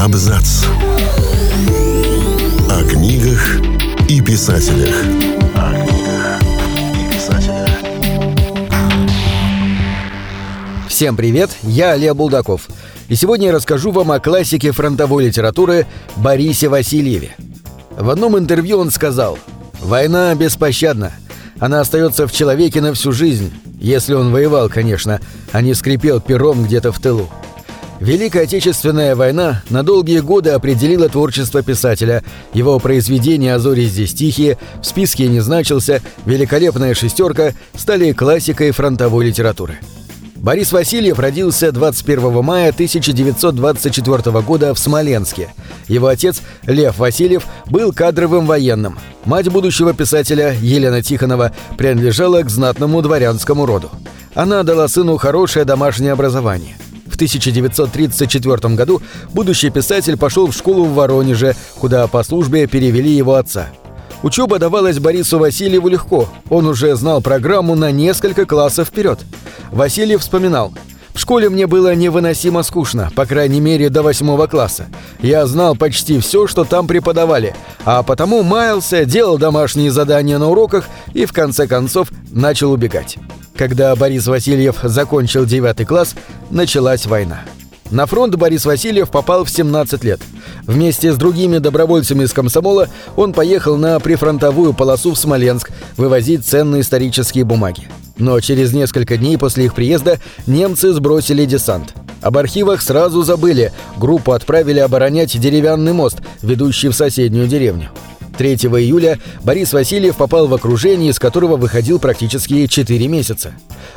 Абзац. О книгах и писателях. О книгах и писателях. Всем привет, я Олег Булдаков. И сегодня я расскажу вам о классике фронтовой литературы Борисе Васильеве. В одном интервью он сказал «Война беспощадна. Она остается в человеке на всю жизнь, если он воевал, конечно, а не скрипел пером где-то в тылу. Великая Отечественная война на долгие годы определила творчество писателя. Его произведения «А зори здесь тихие», «В списке не значился», «Великолепная шестерка» стали классикой фронтовой литературы. Борис Васильев родился 21 мая 1924 года в Смоленске. Его отец, Лев Васильев, был кадровым военным. Мать будущего писателя, Елена Тихонова, принадлежала к знатному дворянскому роду. Она дала сыну хорошее домашнее образование – 1934 году будущий писатель пошел в школу в Воронеже, куда по службе перевели его отца. Учеба давалась Борису Васильеву легко, он уже знал программу на несколько классов вперед. Васильев вспоминал – в школе мне было невыносимо скучно, по крайней мере до восьмого класса. Я знал почти все, что там преподавали, а потому маялся, делал домашние задания на уроках и в конце концов начал убегать. Когда Борис Васильев закончил девятый класс, началась война. На фронт Борис Васильев попал в 17 лет. Вместе с другими добровольцами из комсомола он поехал на прифронтовую полосу в Смоленск вывозить ценные исторические бумаги. Но через несколько дней после их приезда немцы сбросили десант. Об архивах сразу забыли, группу отправили оборонять деревянный мост, ведущий в соседнюю деревню. 3 июля Борис Васильев попал в окружение, из которого выходил практически 4 месяца.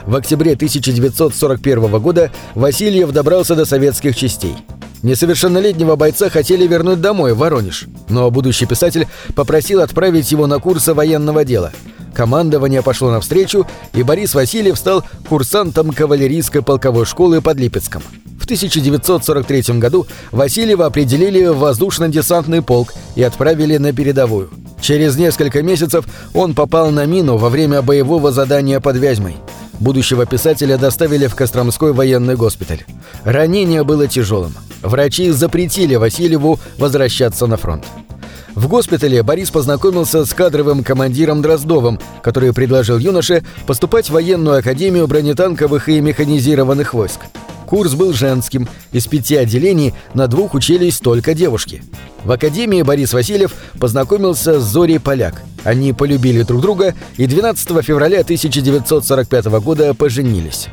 В октябре 1941 года Васильев добрался до советских частей. Несовершеннолетнего бойца хотели вернуть домой, в Воронеж, но будущий писатель попросил отправить его на курсы военного дела. Командование пошло навстречу, и Борис Васильев стал курсантом кавалерийской полковой школы под Липецком. В 1943 году Васильева определили в воздушно-десантный полк и отправили на передовую. Через несколько месяцев он попал на мину во время боевого задания под Вязьмой. Будущего писателя доставили в Костромской военный госпиталь. Ранение было тяжелым. Врачи запретили Васильеву возвращаться на фронт. В госпитале Борис познакомился с кадровым командиром Дроздовым, который предложил юноше поступать в военную академию бронетанковых и механизированных войск. Курс был женским, из пяти отделений на двух учились только девушки. В академии Борис Васильев познакомился с Зорей Поляк. Они полюбили друг друга и 12 февраля 1945 года поженились.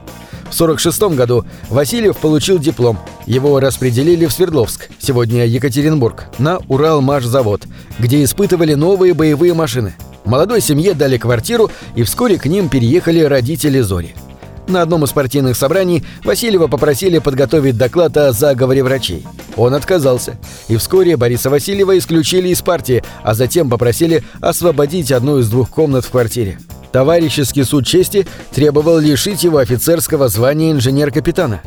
В 1946 году Васильев получил диплом. Его распределили в Свердловск, сегодня Екатеринбург, на Уралмашзавод, где испытывали новые боевые машины. Молодой семье дали квартиру, и вскоре к ним переехали родители Зори. На одном из партийных собраний Васильева попросили подготовить доклад о заговоре врачей. Он отказался, и вскоре Бориса Васильева исключили из партии, а затем попросили освободить одну из двух комнат в квартире. Товарищеский суд чести требовал лишить его офицерского звания инженер-капитана.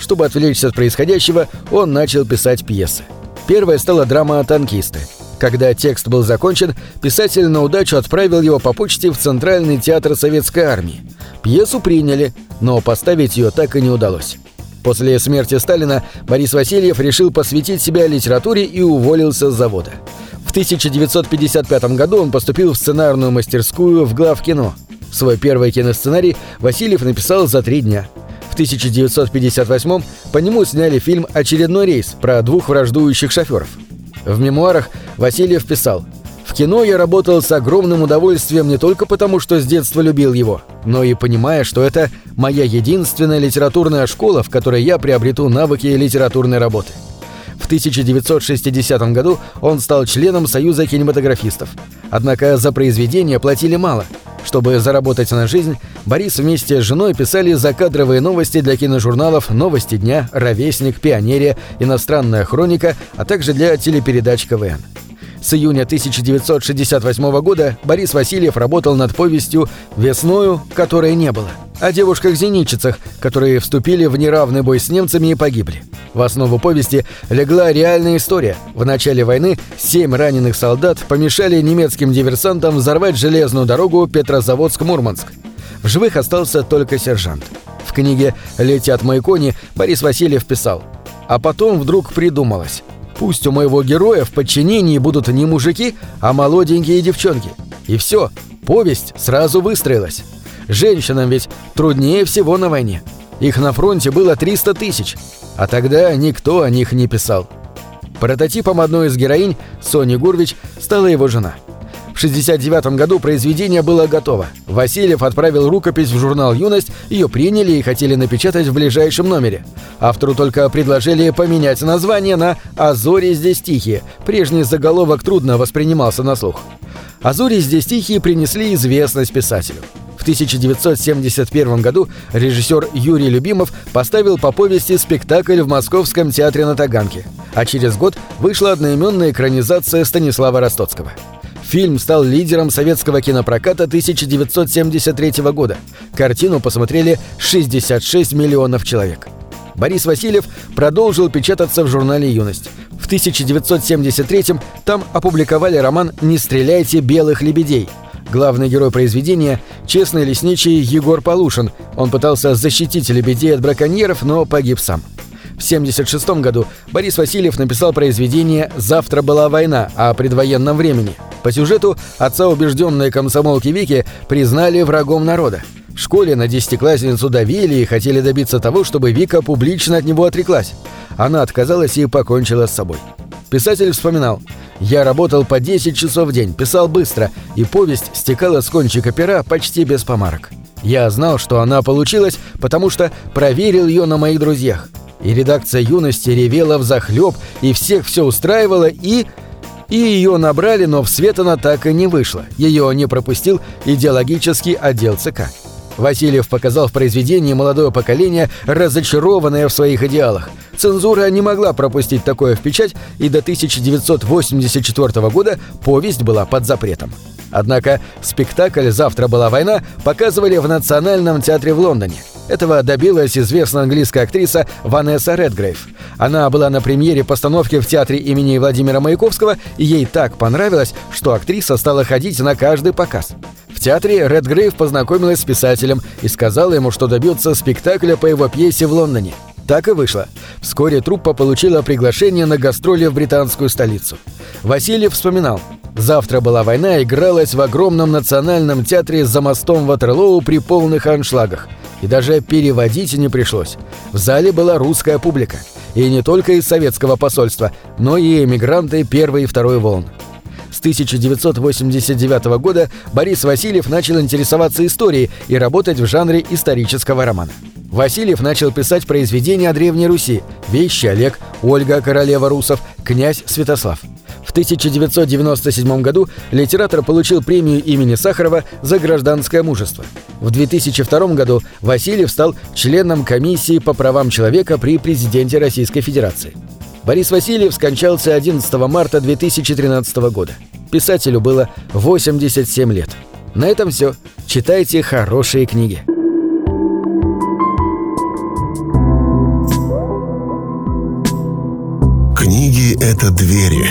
Чтобы отвлечься от происходящего, он начал писать пьесы. Первая стала драма «Танкисты». Когда текст был закончен, писатель на удачу отправил его по почте в Центральный театр Советской Армии. Пьесу приняли, но поставить ее так и не удалось. После смерти Сталина Борис Васильев решил посвятить себя литературе и уволился с завода. В 1955 году он поступил в сценарную мастерскую в главкино. Свой первый киносценарий Васильев написал за три дня. В 1958 по нему сняли фильм «Очередной рейс» про двух враждующих шоферов. В мемуарах Васильев писал «В кино я работал с огромным удовольствием не только потому, что с детства любил его, но и понимая, что это моя единственная литературная школа, в которой я приобрету навыки литературной работы». В 1960 году он стал членом Союза кинематографистов. Однако за произведения платили мало. Чтобы заработать на жизнь, Борис вместе с женой писали закадровые новости для киножурналов «Новости дня», «Ровесник», «Пионерия», «Иностранная хроника», а также для телепередач КВН. С июня 1968 года Борис Васильев работал над повестью «Весною, которой не было» о девушках-зенитчицах, которые вступили в неравный бой с немцами и погибли. В основу повести легла реальная история. В начале войны семь раненых солдат помешали немецким диверсантам взорвать железную дорогу Петрозаводск-Мурманск. В живых остался только сержант. В книге «Летят мои кони» Борис Васильев писал «А потом вдруг придумалось. Пусть у моего героя в подчинении будут не мужики, а молоденькие девчонки. И все, повесть сразу выстроилась. Женщинам ведь труднее всего на войне. Их на фронте было 300 тысяч, а тогда никто о них не писал. Прототипом одной из героинь, Сони Гурвич, стала его жена. В 69 году произведение было готово. Васильев отправил рукопись в журнал «Юность», ее приняли и хотели напечатать в ближайшем номере. Автору только предложили поменять название на «А зори здесь тихие». Прежний заголовок трудно воспринимался на слух. «А зори здесь тихие» принесли известность писателю. В 1971 году режиссер Юрий Любимов поставил по повести спектакль в Московском театре на Таганке, а через год вышла одноименная экранизация Станислава Ростоцкого. Фильм стал лидером советского кинопроката 1973 года. Картину посмотрели 66 миллионов человек. Борис Васильев продолжил печататься в журнале «Юность». В 1973 там опубликовали роман «Не стреляйте белых лебедей», Главный герой произведения – честный лесничий Егор Полушин. Он пытался защитить лебедей от браконьеров, но погиб сам. В 1976 году Борис Васильев написал произведение «Завтра была война» о предвоенном времени. По сюжету отца убежденные комсомолки Вики признали врагом народа. В школе на десятиклассницу давили и хотели добиться того, чтобы Вика публично от него отреклась. Она отказалась и покончила с собой. Писатель вспоминал – я работал по 10 часов в день, писал быстро, и повесть стекала с кончика пера почти без помарок. Я знал, что она получилась, потому что проверил ее на моих друзьях. И редакция юности ревела в захлеб, и всех все устраивало, и... И ее набрали, но в свет она так и не вышла. Ее не пропустил идеологический отдел ЦК. Васильев показал в произведении молодое поколение, разочарованное в своих идеалах. Цензура не могла пропустить такое в печать, и до 1984 года повесть была под запретом. Однако спектакль «Завтра была война» показывали в Национальном театре в Лондоне. Этого добилась известная английская актриса Ванесса Редгрейв. Она была на премьере постановки в театре имени Владимира Маяковского, и ей так понравилось, что актриса стала ходить на каждый показ. В театре Редгрейв познакомилась с писателем и сказала ему, что добьется спектакля по его пьесе в Лондоне. Так и вышло. Вскоре труппа получила приглашение на гастроли в британскую столицу. Васильев вспоминал. «Завтра была война» игралась в огромном национальном театре за мостом Ватерлоу при полных аншлагах. И даже переводить не пришлось. В зале была русская публика. И не только из советского посольства, но и эмигранты первой и второй волн. С 1989 года Борис Васильев начал интересоваться историей и работать в жанре исторического романа. Васильев начал писать произведения о Древней Руси «Вещи Олег», «Ольга, королева русов», «Князь Святослав». В 1997 году литератор получил премию имени Сахарова за гражданское мужество. В 2002 году Васильев стал членом комиссии по правам человека при президенте Российской Федерации. Борис Васильев скончался 11 марта 2013 года. Писателю было 87 лет. На этом все. Читайте хорошие книги. Книги — это двери,